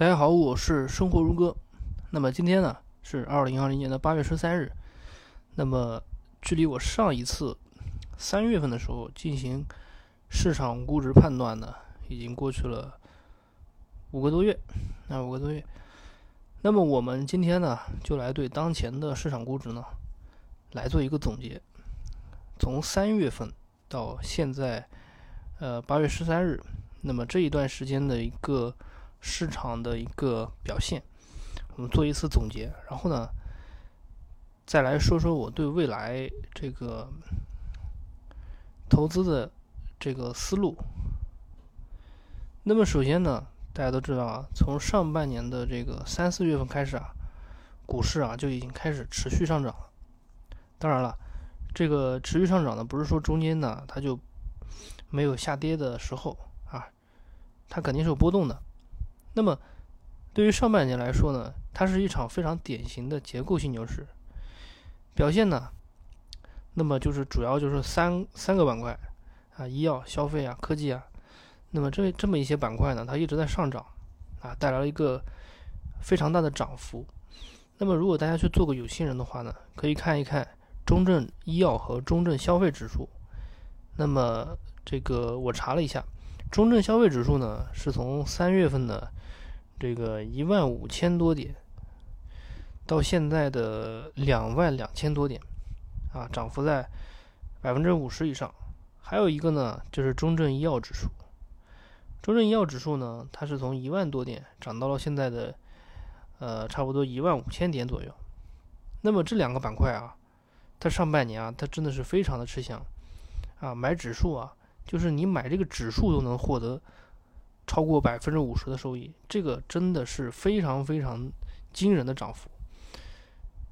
大家好，我是生活如歌。那么今天呢是二零二零年的八月十三日。那么距离我上一次三月份的时候进行市场估值判断呢，已经过去了五个多月。那五个多月。那么我们今天呢就来对当前的市场估值呢来做一个总结。从三月份到现在，呃八月十三日，那么这一段时间的一个。市场的一个表现，我们做一次总结，然后呢，再来说说我对未来这个投资的这个思路。那么首先呢，大家都知道啊，从上半年的这个三四月份开始啊，股市啊就已经开始持续上涨了。当然了，这个持续上涨呢，不是说中间呢它就没有下跌的时候啊，它肯定是有波动的。那么，对于上半年来说呢，它是一场非常典型的结构性牛市表现呢。那么就是主要就是三三个板块啊，医药、消费啊、科技啊。那么这这么一些板块呢，它一直在上涨啊，带来了一个非常大的涨幅。那么如果大家去做个有心人的话呢，可以看一看中证医药和中证消费指数。那么这个我查了一下，中证消费指数呢是从三月份的。这个一万五千多点，到现在的两万两千多点，啊，涨幅在百分之五十以上。还有一个呢，就是中证医药指数。中证医药指数呢，它是从一万多点涨到了现在的，呃，差不多一万五千点左右。那么这两个板块啊，它上半年啊，它真的是非常的吃香，啊，买指数啊，就是你买这个指数都能获得。超过百分之五十的收益，这个真的是非常非常惊人的涨幅。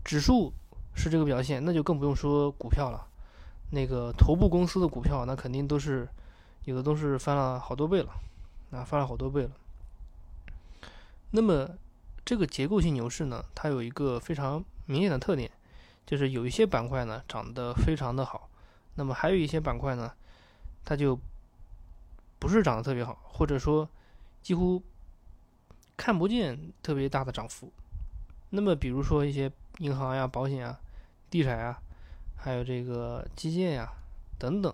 指数是这个表现，那就更不用说股票了。那个头部公司的股票，那肯定都是有的都是翻了好多倍了，啊，翻了好多倍了。那么这个结构性牛市呢，它有一个非常明显的特点，就是有一些板块呢涨得非常的好，那么还有一些板块呢，它就。不是涨得特别好，或者说几乎看不见特别大的涨幅。那么，比如说一些银行呀、保险啊、地产呀，还有这个基建呀等等。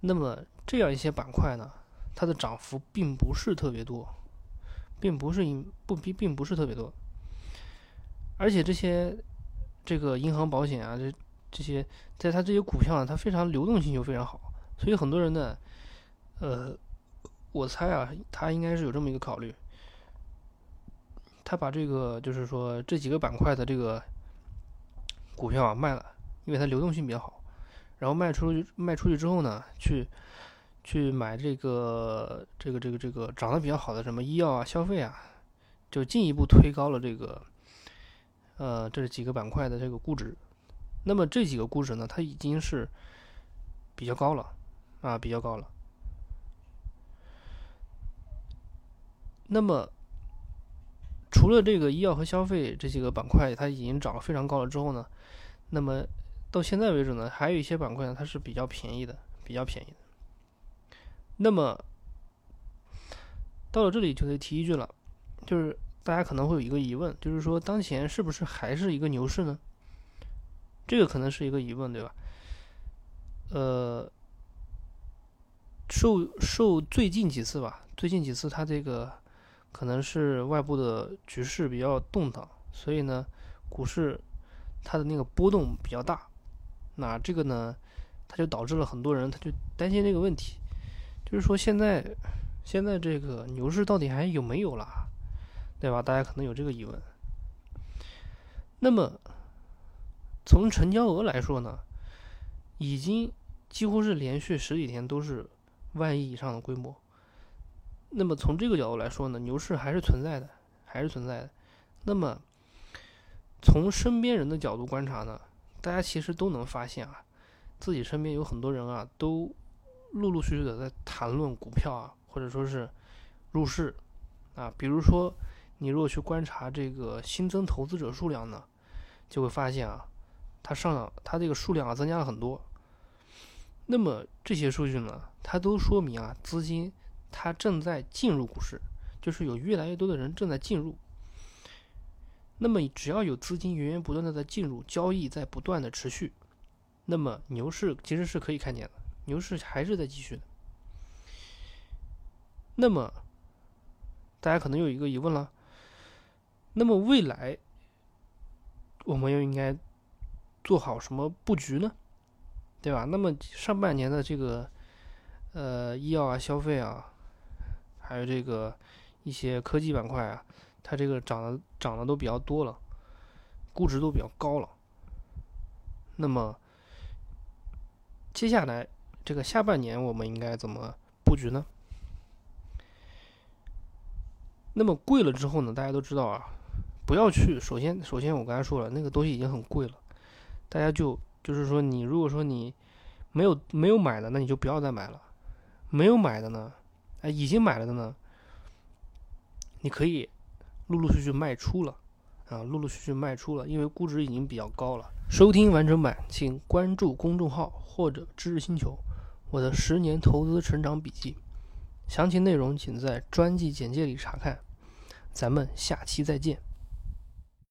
那么这样一些板块呢，它的涨幅并不是特别多，并不是不并并不是特别多。而且这些这个银行、保险啊，这这些在它这些股票呢，它非常流动性就非常好，所以很多人呢。呃，我猜啊，他应该是有这么一个考虑，他把这个就是说这几个板块的这个股票啊卖了，因为它流动性比较好，然后卖出去卖出去之后呢，去去买这个这个这个这个涨得比较好的什么医药啊、消费啊，就进一步推高了这个呃这几个板块的这个估值。那么这几个估值呢，它已经是比较高了啊，比较高了。那么，除了这个医药和消费这几个板块，它已经涨得非常高了之后呢，那么到现在为止呢，还有一些板块呢，它是比较便宜的，比较便宜的。那么到了这里就得提一句了，就是大家可能会有一个疑问，就是说当前是不是还是一个牛市呢？这个可能是一个疑问，对吧？呃，受受最近几次吧，最近几次它这个。可能是外部的局势比较动荡，所以呢，股市它的那个波动比较大。那这个呢，它就导致了很多人他就担心这个问题，就是说现在现在这个牛市到底还有没有了，对吧？大家可能有这个疑问。那么从成交额来说呢，已经几乎是连续十几天都是万亿以上的规模。那么从这个角度来说呢，牛市还是存在的，还是存在的。那么从身边人的角度观察呢，大家其实都能发现啊，自己身边有很多人啊，都陆陆续续的在谈论股票啊，或者说是入市啊。比如说，你如果去观察这个新增投资者数量呢，就会发现啊，它上涨它这个数量啊增加了很多。那么这些数据呢，它都说明啊，资金。它正在进入股市，就是有越来越多的人正在进入。那么只要有资金源源不断的在进入，交易在不断的持续，那么牛市其实是可以看见的，牛市还是在继续的。那么大家可能有一个疑问了，那么未来我们又应该做好什么布局呢？对吧？那么上半年的这个呃医药啊、消费啊，还有这个一些科技板块啊，它这个涨的涨的都比较多了，估值都比较高了。那么接下来这个下半年我们应该怎么布局呢？那么贵了之后呢？大家都知道啊，不要去。首先，首先我刚才说了，那个东西已经很贵了，大家就就是说，你如果说你没有没有买的，那你就不要再买了。没有买的呢，哎，已经买了的呢，你可以陆陆续续卖出了啊，陆陆续续卖出了，因为估值已经比较高了。收听完整版，请关注公众号或者知识星球，我的十年投资成长笔记。详情内容请在专辑简介里查看，咱们下期再见。